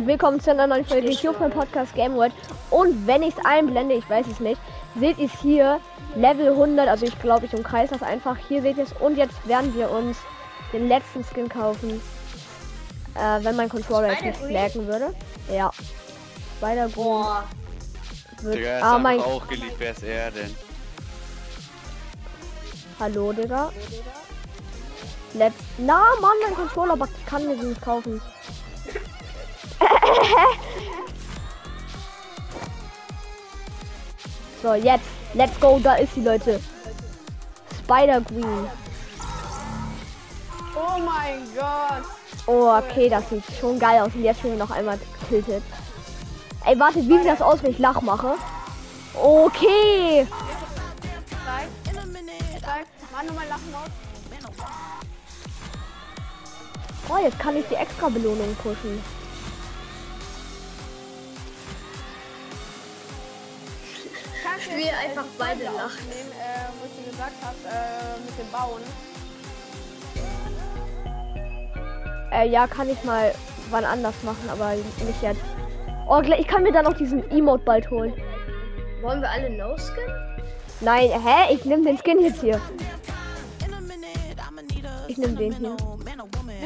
Willkommen zu einer neuen Folge hier Podcast Game World. Und wenn ich es einblende, ich weiß es nicht, seht ihr es hier, Level 100, also ich glaube, ich umkreise das einfach. Hier seht ihr es. Und jetzt werden wir uns den letzten Skin kaufen. Äh, wenn mein Controller jetzt nicht laggen würde. Ja. Spider Boah. wird. Digga, ist Ah, mein. auch geliebt, wer ist er denn? Hallo, Digga. Let Na, Mann, mein Controller, aber ich kann mir den nicht kaufen. so, jetzt. Let's go, da ist sie, Leute. Spider Green. Oh mein Gott. Oh, okay, das sieht schon geil aus. Und jetzt schon noch einmal tiltet. Ey, warte, wie sieht das aus, wenn ich Lach mache? Okay. Oh, jetzt kann ich die extra Belohnung pushen. Spiel einfach beide aufnehmen, Äh, wo ich dir gesagt habe, äh, mit dem Bauen. Äh, ja, kann ich mal wann anders machen, aber nicht jetzt. Oh, gleich- ich kann mir dann noch diesen Emote bald holen. Wollen wir alle No-Skin? Nein, hä? Ich nehme den Skin jetzt hier. Ich nehme den hier.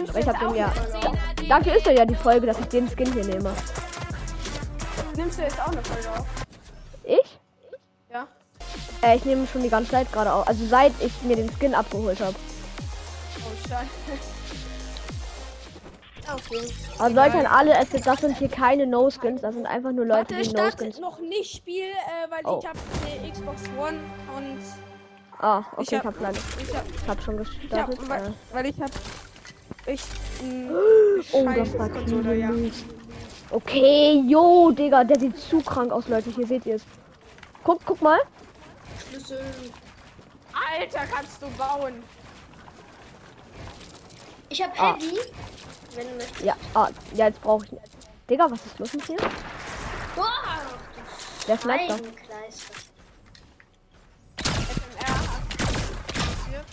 Aber ich hab den ja. auch Dafür ist doch ja die Folge, dass ich den Skin hier nehme. Nimmst du jetzt auch eine Folge auf? Ich? Äh, ich nehme schon die ganze Zeit gerade auf. Also seit ich mir den Skin abgeholt habe. Oh, scheiße. Okay. Also Leute an alle, es, das sind hier keine No-Skins, das sind einfach nur Leute, Warte, die ich No-Skins. noch nicht Spiel, äh, weil Oh. ich habe eine Xbox One und Ah, okay, Ich ich hab- hab, leider. ich habe, Ich hab schon ich gestartet. hab, weil, äh. weil ich habe echt ein Oh, das war Controller, ja. Okay, yo, Digga, der sieht zu krank aus, Leute. Hier seht ihr es. Guck, guck mal. Schlüssel. Alter, kannst du bauen? Ich hab Ah. Heavy. Wenn du möchtest. Ja, ah, ja, jetzt brauche ich. Digga, was ist los mit dir? Boah, Der. FMR aktiviert.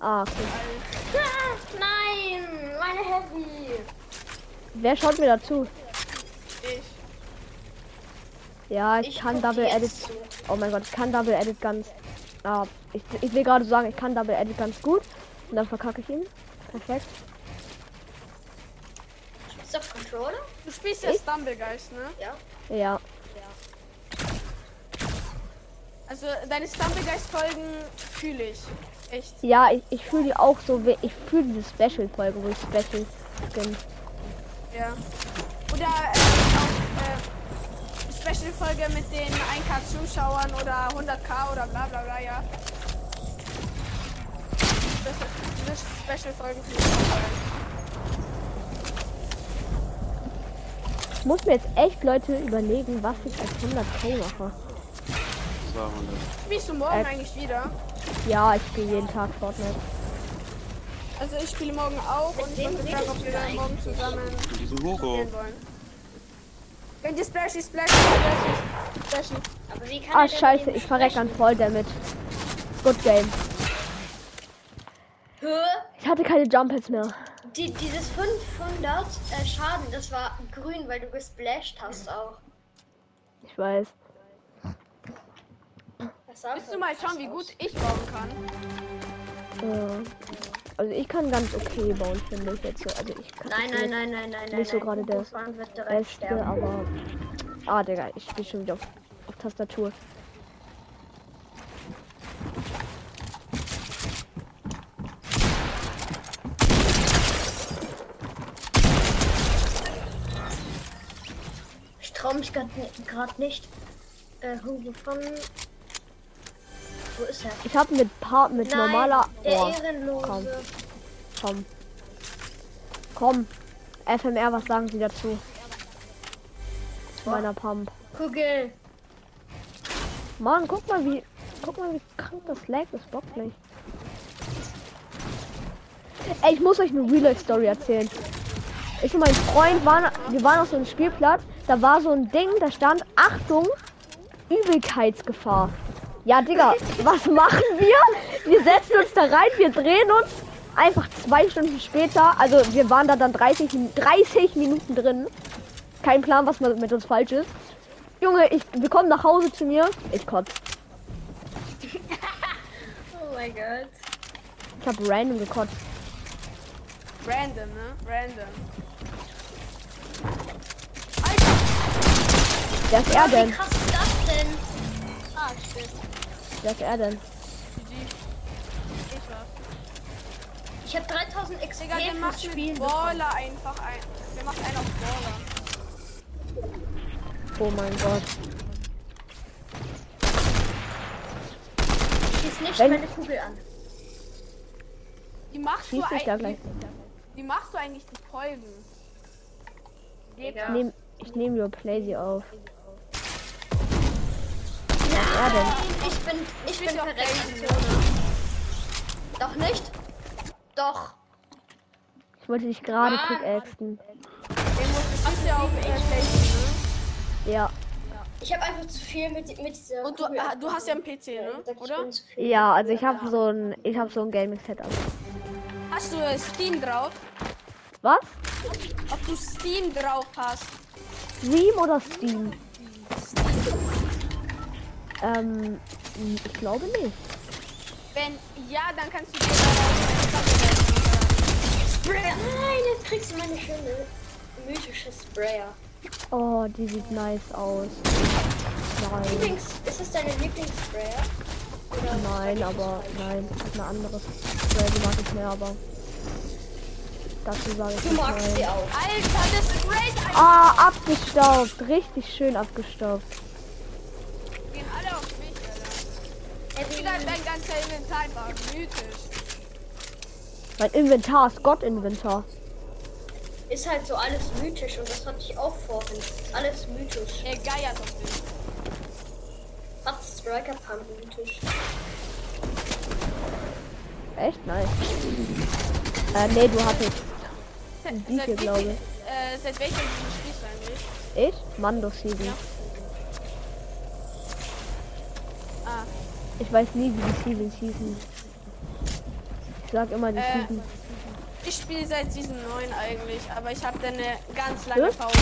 Ah, okay. Ah, nein, meine Heavy. Wer schaut mir dazu? Ja, ich, Ich kann Double Edit. zu. Oh mein Gott, ich kann Double Edit ganz. Ah, ich, ich will gerade sagen, ich kann Double Edit ganz gut. Und dann verkacke ich ihn. Perfekt. Ist auf Controller? Du spielst ja Stumblegeist, ne? Ja. Ja. Also deine Stumblegeist-Folgen fühle ich. Echt. Ja, ich, ich fühle die auch so. wie- Ich fühle diese Special-Folge, wo ich Special skin. Ja. Oder äh, Special-Folge mit den 1K Zuschauern oder 100K oder bla bla bla, ja. Das ist diese Special-Folgen fühle ich muss mir jetzt echt, Leute, überlegen, was ich als 100k mache. 200. Spielst du morgen Äh. eigentlich wieder? Ja, ich spiele jeden Tag Fortnite. Also ich spiele morgen auch und ich wollte fragen, ob wir dann morgen zusammen spielen wollen. Kennt ihr Splashy, Splashy, Splashy, Splashy? Aber wie kann Ah, scheiße, ich verreck an sprechen? voll damit. Good game. Hä? Ich hatte keine Jump Hits mehr. Die, dieses 500 äh, Schaden, das war grün, weil du gesplasht hast auch. Ich weiß. Willst du mal schauen, wie gut ich bauen kann? Äh, also ich kann ganz okay bauen, finde ich jetzt so. Also ich kann Nein, nein, nein, nein, nein, nein. Nicht so gerade direkt Beste, aber. Ah, Digga, ich spiele schon wieder auf, auf Tastatur. Ich trau mich gerade nicht. Äh, Hugo von. Wo ist er? Ich habe mit Part mit Nein, normaler. Der Oh, Ehrenlose. komm. komm. Komm. FMR, was sagen Sie dazu? Zu meiner Pump. Kugel. Mann, guck mal wie. Guck mal wie krank das lag, das bockt nicht. Ey, ich muss euch eine Real Life Story erzählen. Ich und mein Freund waren, wir waren auf so einem Spielplatz, da war so ein Ding, da stand Achtung, Übelkeitsgefahr. Ja, Digga, was machen wir? Wir setzen uns da rein, wir drehen uns. Einfach zwei Stunden später, also wir waren da dann 30, Min- 30 Minuten drin. keinen Plan, was mit uns falsch ist. Junge, ich, wir kommen nach Hause zu mir. Ich kotze. Oh mein Gott. Ich habe random gekotzt. Random, ne? Random. Wer ist er Wie denn? krass ist das denn? Ah, shit. Wer ist er denn? GG. Ich habe 3000 XP Digga, der macht Spielen mit bekommen. Baller einfach ein. Der macht einen auf Baller. Oh mein Gott. Schieß nicht Wenn- meine Kugel an. Die machst Schieß du da eigentlich. gleich. Die machst du eigentlich die Folgen. Digga. Ich nehme ich nehm nur Playsy auf. Er denn? Ich bin, ich bin bin auch verreckt. Doch nicht? Doch. Ich wollte dich gerade Mann. pickaxen. Den musst du ja äh, Playstation, ne? Ja. Ich habe einfach zu viel mit, mit dieser Und du, ah, du hast ja einen PC, ne? Oder? Ja, also ich habe so ein ich habe so ein Gaming Setup. Hast du Steam drauf? Was? Ob du Steam drauf hast? Stream oder Steam? Ähm, ich glaube nicht. Wenn ja, dann kannst du dir Sprayer. Nein, jetzt kriegst du meine schöne mythische Sprayer. Oh, die sieht nice aus. Nein, Lieblings, ist es deine Lieblingssprayer? Oder nein, aber nein, ich hab eine andere Spray, die mag ich mehr, aber dazu sage ich Du magst sie nein. auch. Alter, das ist great. Alter. Ah, abgestaubt, richtig schön abgestaubt. Gehen alle auf mich, Wieder dein ganzer Inventar war mythisch. Mein Inventar ist Gott-Inventar. Ist halt so alles mythisch und das hatte ich auch vorhin. Alles mythisch. Er geiert auf dich. Hat Striker Pump mythisch. Echt nice. Äh, nee, du hattest Wie seit, viel, glaube viel- äh, seit welchem Season spielst du eigentlich? ich? Mando Season. Ah, Ich weiß nie, wie die Season hießen. Ich sag immer die Äh, Season. ich spiele seit Season 9 eigentlich, aber ich habe dann eine ganz lange? Pause.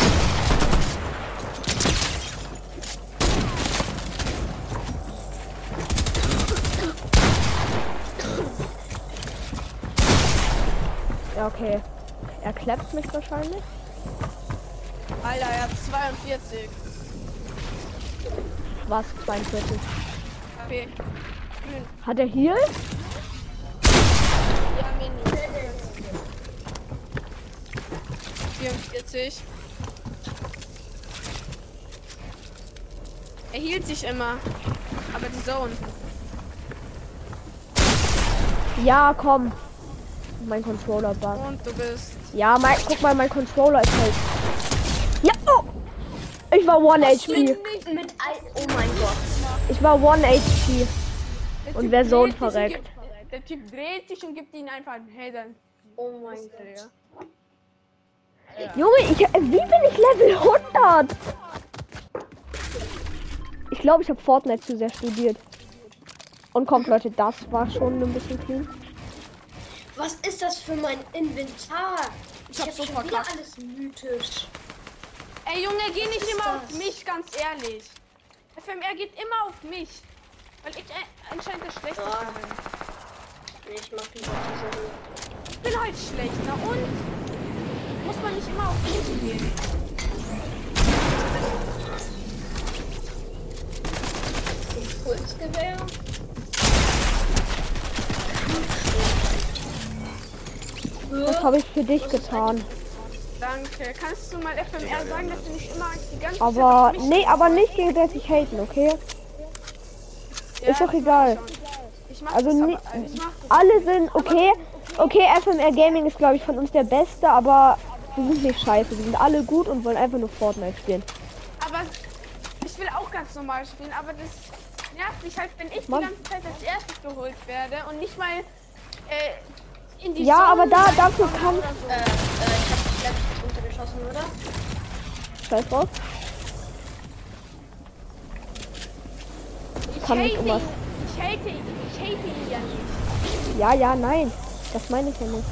Ja, okay. Er klappt mich wahrscheinlich. Alter, er hat 42. Was? 42. Okay. Grün. Hat er hier? Ja, Mini. 44. Er hielt sich immer. Aber die Zone. Ja, komm. Mein Controller bug. Und du bist. Ja, mein, guck mal, mein Controller ist halt. Ja, oh! Ich war 1 HP. Mit ein Oh mein Gott. Ich war 1 HP. Der Und wer und verreckt? gibt- Der Typ dreht sich und gibt ihn einfach einen Header. Oh mein Gott. Junge, ich, wie bin ich Level 100? Ich glaube, ich habe Fortnite zu sehr studiert. Und kommt, Leute, das war schon ein bisschen clean. Was ist das für mein Inventar? Ich, hab hab so schon wieder verkackt. alles mythisch. Ey Junge, geh nicht ist immer auf das? mich, ganz ehrlich. FMR geht immer auf mich. Weil ich äh, anscheinend der Schlechteste Ah. bin. Nee, ich mach lieber diese. Ich bin halt schlecht, na und? Muss man nicht immer auf mich gehen. Impulsgewehr. Was habe ich für dich getan? Danke. Kannst du mal FMR sagen, dass du nicht immer die ganze Zeit Aber mich nee, aber nicht gegenseitig haten, okay? Ja, ist doch egal. ich Also aber, ich mach das. Alle sind okay. Okay, FMR Gaming ist glaube ich von uns der beste, aber wir sind nicht scheiße. Wir sind alle gut und wollen einfach nur Fortnite spielen. Aber ich will auch ganz normal spielen, aber das nervt mich halt, wenn ich Mann. die ganze Zeit als erstes geholt werde und nicht mal äh, in die Ja, Zone aber da dafür kann oder so. Äh, äh, ich hab dich gleich runtergeschossen, oder? Scheiß drauf. Ich kann hate nicht ihn. Ich hate ihn. Ich hate ihn ja nicht. Ja, ja, nein. Das meine ich ja nicht.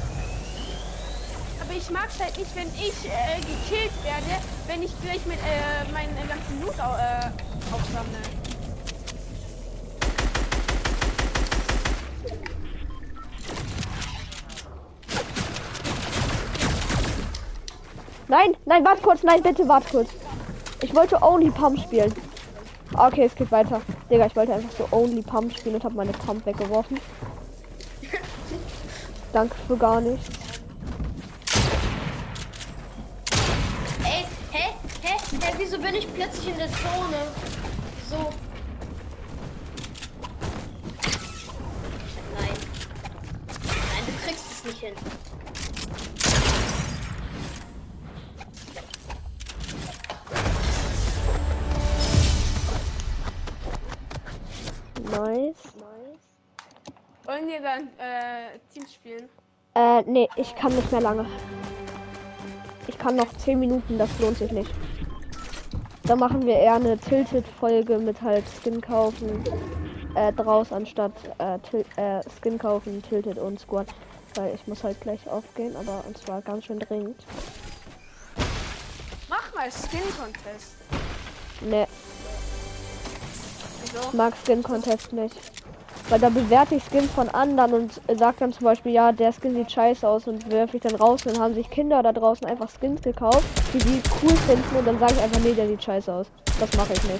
Aber ich mag's halt nicht, wenn ich äh, gekillt werde, wenn ich gleich mit äh, meinen ganzen Loot äh, aufsammle. Nein, nein, warte kurz, nein, bitte warte kurz. Ich wollte Only Pump spielen. Okay, es geht weiter. Digga, ich wollte einfach so Only Pump spielen und habe meine Pump weggeworfen. Danke für gar nichts. Ey, hä? Hä? Hä? Wieso bin ich plötzlich in der Zone? Wieso? Nein. Nein, du kriegst es nicht hin. Wollen wir dann äh, Teams spielen? Äh, nee, ich kann nicht mehr lange. Ich kann noch 10 Minuten, das lohnt sich nicht. Da machen wir eher eine Tilted-Folge mit halt Skin kaufen äh, draus, anstatt äh, äh, Skin kaufen, Tilted und Squad. Weil ich muss halt gleich aufgehen, aber und zwar ganz schön dringend. Mach mal Skin Contest. Nee, Wieso? ich mag Skin Contest nicht. Weil da bewerte ich Skins von anderen und sag dann zum Beispiel, ja, der Skin sieht scheiße aus und werfe ich dann raus und dann haben sich Kinder da draußen einfach Skins gekauft, die die cool finden und dann sage ich einfach, nee, der sieht scheiße aus. Das mache ich nicht.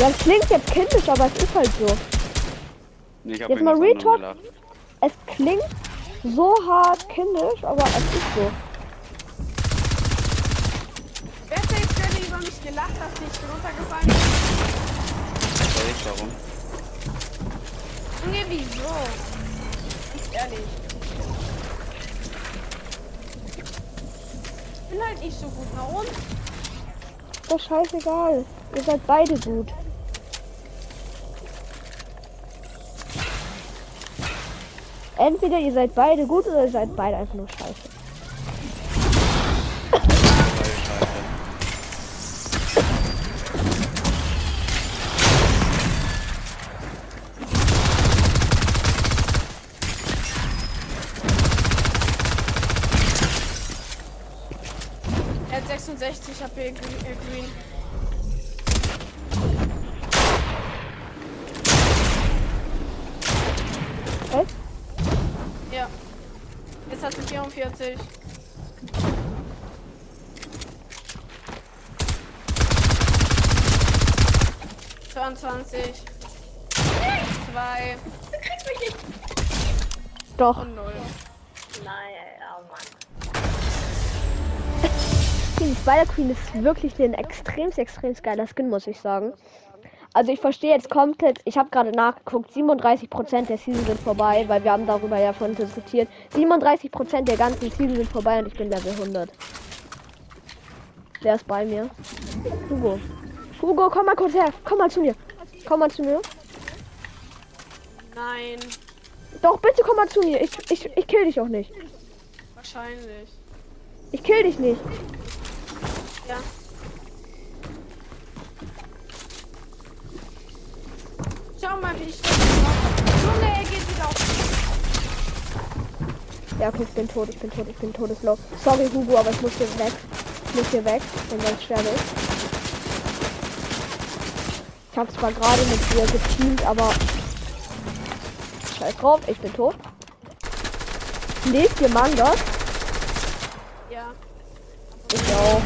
Ja, das klingt jetzt kindisch, aber es ist halt so. Nee, Jetzt mal gelacht. Es klingt so hart kindisch, aber es ist so. Wer jetzt gerade über mich gelacht, dass ich runtergefallen bin? Weiß ich warum. Junge, wieso? Ist ehrlich. Ich bin halt nicht so gut. Na und? Ist doch scheißegal. Ihr seid beide gut. Entweder ihr seid beide gut oder ihr seid beide einfach nur scheiße. Weil scheiße. Er hat 66 HP Green. Äh, green. Was? Ja. Jetzt hast du 44. Zweiundzwanzig. Zwei Du kriegst mich nicht. Doch. null. Nein, oh Mann. Die Spider Queen ist wirklich ein extrem, extrem geiler Skin, muss ich sagen. Also ich verstehe jetzt komplett, ich habe gerade nachgeguckt, 37% der Season sind vorbei, weil wir haben darüber ja vorhin diskutiert. 37% der ganzen Season sind vorbei und ich bin Level 100. Wer ist bei mir? Hugo. Hugo, komm mal kurz her. Komm mal zu mir. Komm mal zu mir. Nein. Doch, bitte komm mal zu mir. Ich, ich, ich kill dich auch nicht. Wahrscheinlich. Ich kill dich nicht. Ja. Schau mal, wie ich das mache. Junge, er geht wieder auf. Ja, okay, ich bin tot, ich bin tot, ich bin todeslow. Sorry, Hugo, aber ich muss hier weg. Ich muss hier weg, denn sonst sterbe ich. Ich habe zwar gerade mit dir geteamt, aber scheiß drauf, ich bin tot. Lest ihr Mangas? Ja. Ich auch.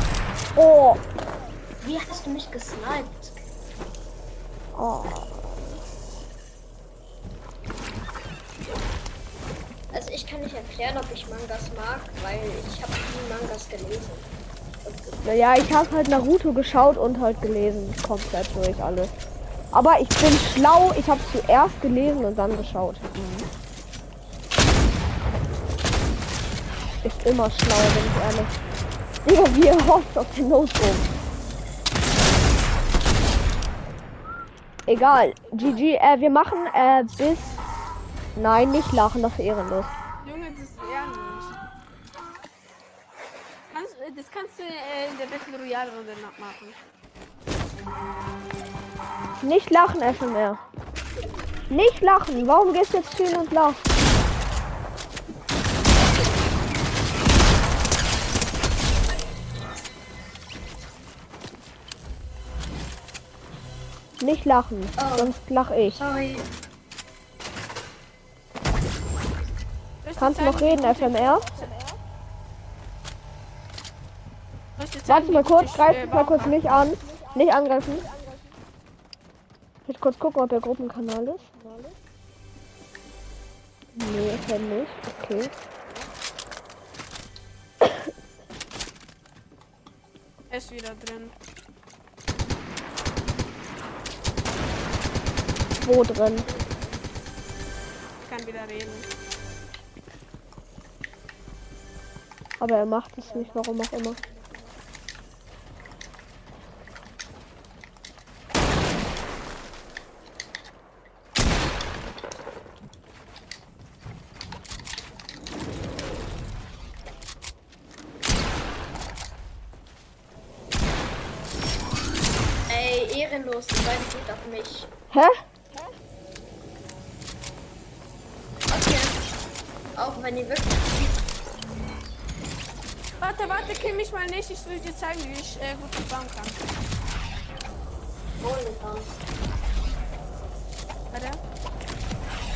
Oh, Wie hast du mich gesniped? oh. Also ich kann nicht erklären, ob ich Mangas mag, weil ich habe nie Mangas gelesen. Naja, ich habe halt Naruto geschaut und halt gelesen. Komplett durch alles. Aber ich bin schlau, ich habe zuerst gelesen und dann geschaut. Ist immer schlauer, bin ich ehrlich. Digga, wie ihr hofft auf den Notebook. Egal. GG, äh, wir machen äh, bis. Nein, nicht lachen, das ist ehrenlos. Junge, das ist äh, das kannst du äh, in der Battle Royale Runde machen. Nicht lachen, FMR. Nicht lachen. Warum gehst du jetzt hin und lachen? Nicht lachen, oh. sonst lach ich. Sorry. Kannst du noch reden, FMR? Warte mal kurz, greif mal kurz mich an. Nicht angreifen. Ich kurz gucken, ob der Gruppenkanal ist. Nee, ist er nicht. Okay. Er ist wieder drin. Wo drin? Ich kann wieder reden. Aber er macht es nicht, warum auch immer. Ey, ehrenlos, die beiden geht auf mich. Hä? Okay. Auch wenn die wirklich. Warte, warte, kill mich mal nicht. Ich will dir zeigen, wie ich äh, gut das bauen kann. Warte.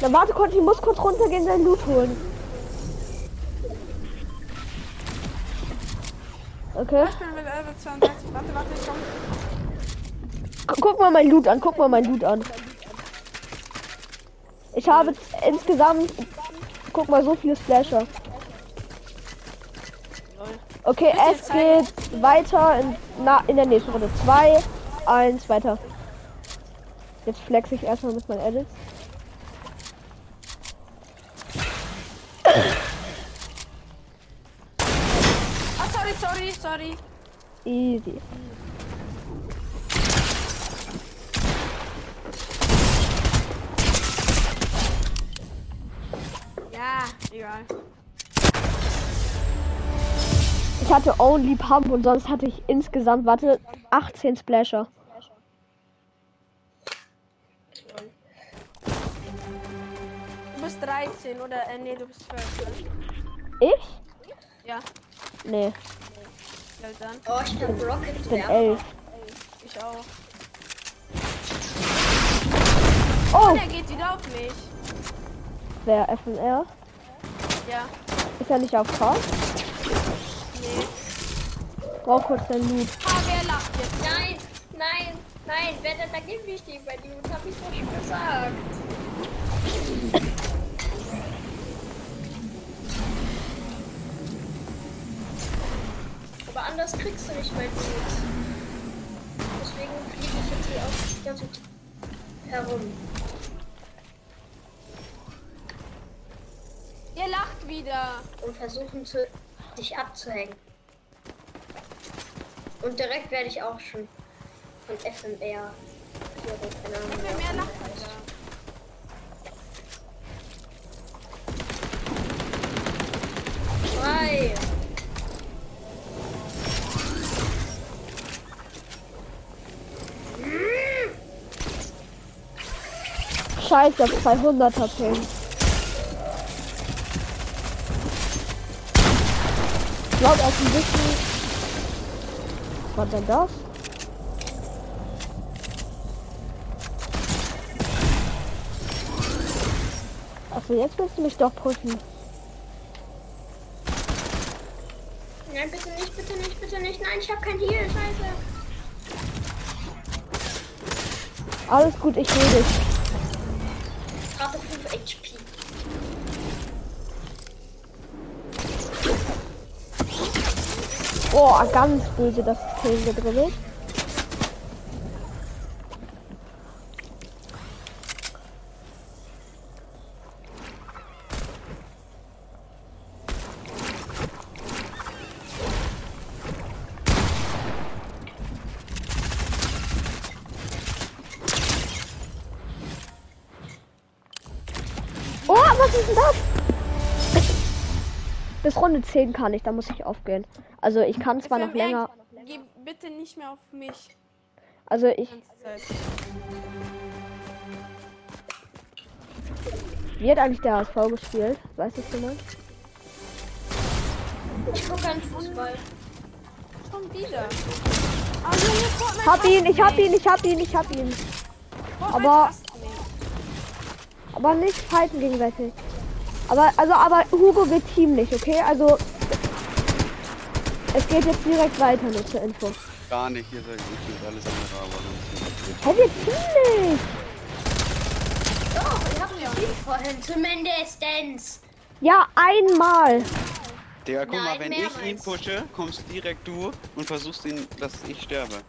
Na warte kurz, ich muss kurz runtergehen, sein Loot holen. Okay. Ich bin mit Level 62. Warte, warte, ich komm. Gu- Guck mal mein Loot an, guck mal mein Loot an. Ich habe insgesamt, guck mal, so viele Splasher. Okay, es geht weiter in, na, in der nächsten Runde. 2, 1, weiter. Jetzt flex ich erstmal mit meinen Edits. Ah, sorry, sorry, sorry. Easy. Ja, egal. Ich hatte Only Pump und sonst hatte ich insgesamt, warte, 18 Splasher. Du bist 13 oder, äh, nee, du bist 12. Ich? Ja, Nee, ja dann. Oh, ich hab Rocket ich bin Werfer. 11. Ich auch. Oh, Der geht wieder auf mich. Wer FNR? Ja, Ist er nicht auf K? nee. Brauch kurz dein Loot. Ah, wer lacht jetzt? Nein, nein, nein, wer denn da gibt nicht die bei Dudes, hab ich doch schon gesagt. Aber anders kriegst du nicht mein Dudes. Deswegen fliege ich jetzt hier auch die ganze Zeit herum. Ihr lacht wieder. und versuchen zu, dich abzuhängen. Und direkt werde ich auch schon von FMR. auch lacht wieder. Frei! Scheiße, auf 200er Ich glaube, ist ein bisschen. Was denn das? Achso, jetzt willst du mich doch pushen. Nein, bitte nicht, bitte nicht, bitte nicht. Nein, ich habe kein Heal, scheiße. Alles gut, ich will dich. Gerade 5 HP. Oh, ganz böse das System gedribbelt. Oh, was ist denn das? Bis Runde 10 kann ich, da muss ich aufgehen. Also ich kann zwar noch länger, Geh bitte nicht mehr auf mich. also ich, wie hat eigentlich der HSV gespielt? Weiß das jemand? Ich gucke an Fußball. Schon wieder. Fortnite Hab ihn, ich hab nicht. ihn, ich hab ihn, ich hab ihn. Aber-. Aber nicht fighten gegenseitig. Aber, also, aber Hugo wird teamlich, okay? Also, es geht jetzt direkt weiter, nur zur Info. Gar nicht, hier ist ich alles andere, aber sonst Hä, wir teamlich! Doch, ich hab ja vorhin zumindestens. Ja, einmal. Digga, guck mal, Nein, wenn ich ihn pushe, kommst direkt du und versuchst ihn, dass ich sterbe.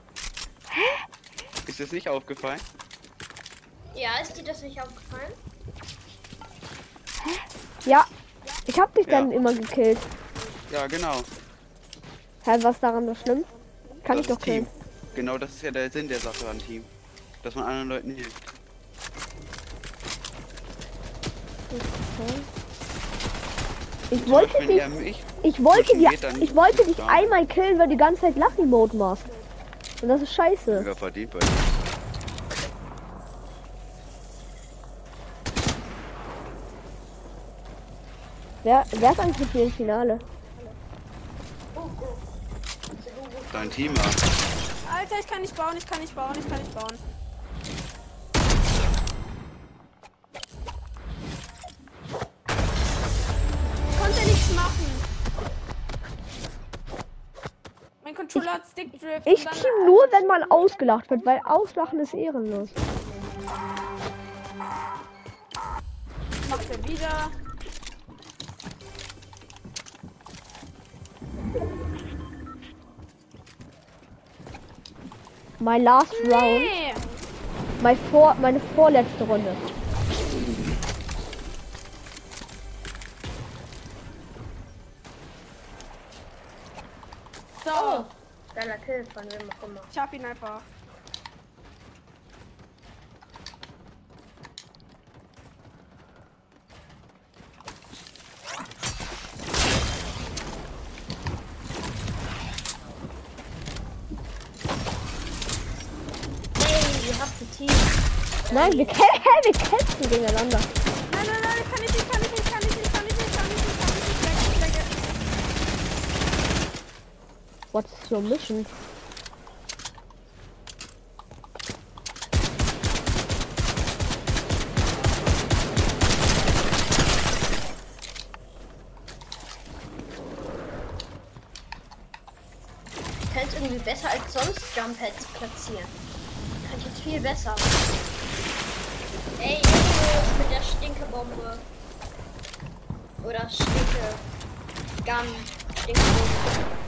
Ist das nicht aufgefallen? Ja, ist dir das nicht aufgefallen? Ja, ich hab dich Ja. dann immer gekillt. Ja, genau. Hä, was daran so schlimm? Kann das ich doch Team. killen. Genau, das ist ja der Sinn der Sache an Team. Dass man anderen Leuten hilft. Ich Zum wollte dich, mich ich wollte pushen dir, geht, dann ich wollte dich einmal killen, weil du die ganze Zeit Lucky-Mode machst. Und das ist scheiße. sogar verdient bei dir. Wer, wer ist eigentlich dir im Finale? Dein Teamer. Alter, ich kann nicht bauen, ich kann nicht bauen, ich kann nicht bauen. Ich konnte nichts machen. Mein Controller hat Stickdrift. Ich team nur, wenn man ausgelacht wird, weil Auslachen ist ehrenlos. macht er wieder. My last round, Nee. my vor, meine vorletzte Runde. So, Oh, geiler Kill von wem auch immer. ich hab ihn einfach. Hey, ihr habt ein Team. Nein, wir, kä wir kämpfen gegeneinander. Nein, nein, nein, kann ich nicht, kann ich nicht, kann ich nicht, kann ich nicht, kann ich nicht, kann ich nicht, weg, weg. What's your mission? Ich kann jetzt irgendwie besser als sonst Jump Pads platzieren. Kann ich jetzt viel besser. Ey, los mit der Stinkebombe. Oder Stinke. Gun. Stinkebombe.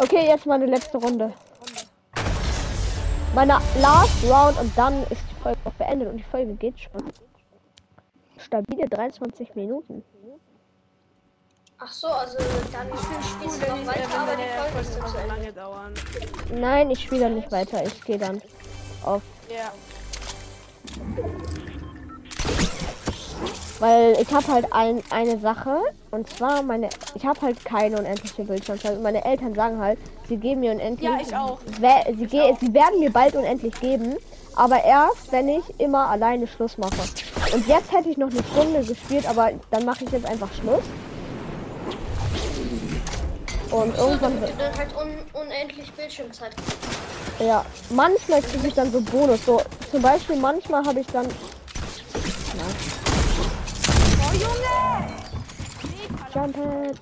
Okay, jetzt meine letzte Runde. Meine last round und dann ist die Folge auch beendet und die Folge geht schon. Stabile 23 Minuten. Ach so, also dann spielst du noch weiter, aber die Folge ist zu Ende. lange dauern. Nein, ich spiele dann nicht weiter. Ich gehe dann auf. Ja. Weil ich habe halt ein, eine Sache und zwar meine. Ich habe halt keine unendliche Bildschirmzeit. Und meine Eltern sagen halt, sie geben mir unendlich. Ja, ich auch. We- Sie, ge sie werden mir bald unendlich geben, aber erst, wenn ich immer alleine Schluss mache. Und jetzt hätte ich noch eine Stunde gespielt, aber dann mache ich jetzt einfach Schluss. Und So, irgendwann wird. dann halt un unendlich Bildschirmzeit. Ja, manchmal kriege ich dann so Bonus. So, zum Beispiel manchmal habe ich dann. Oh, Junge! Jump Pads.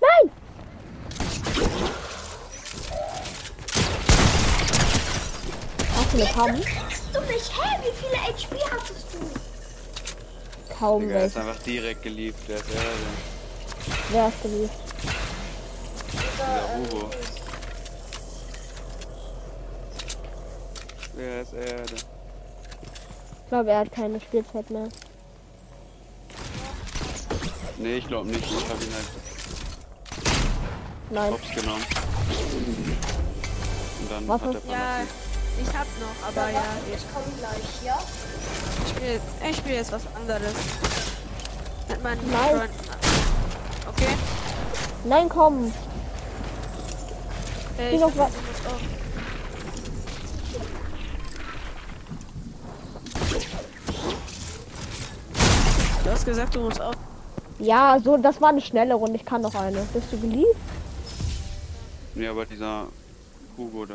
Nein! Hast du eine Pump? Kriegst du mich? Hä? Wie viele HP hattest du? Kaum Digga, er ist welche. einfach direkt geliebt. Der ist Erde. Wer ist geliebt? Der Hugo. Wer ist Erde? Ich glaube, er hat keine Spielzeit mehr. Nee, ich glaube nicht. Ich habe ihn halt Nein. hops genommen. Und dann Was hat er Ja, ich hab noch, aber ja, Ich komme gleich, ja? Ich spiele ich spiel jetzt was anderes. Mit meinen Nein. Freunden. Okay? Nein, komm. Äh, Geh ich noch hab wa- jetzt auch. Du hast gesagt, du musst auf. Ja, so, das war eine schnelle Runde. Ich kann noch eine. Bist du geliebt? Ja, aber dieser Hugo da.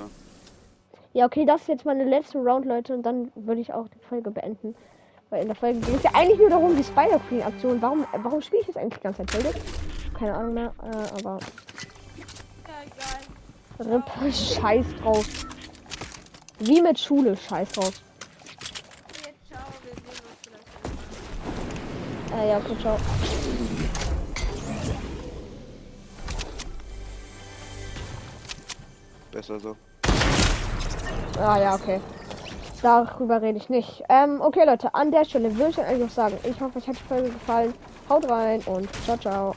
Ja, okay, das ist jetzt meine letzte Round, Leute. Und dann würde ich auch die Folge beenden. Weil in der Folge geht es ja eigentlich nur darum, die Spider Queen Aktion. Warum, warum spiele ich jetzt eigentlich die Zeit Tilted? Keine Ahnung mehr, äh, aber Ja, egal. RIP, scheiß drauf. Wie mit Schule, scheiß drauf. Äh, ja, okay, ciao. Besser so. Ah, ja, okay. Darüber rede ich nicht. Ähm, okay, Leute, an der Stelle würde ich dann eigentlich noch sagen, ich hoffe, euch hat die Folge gefallen. Haut rein und ciao, ciao.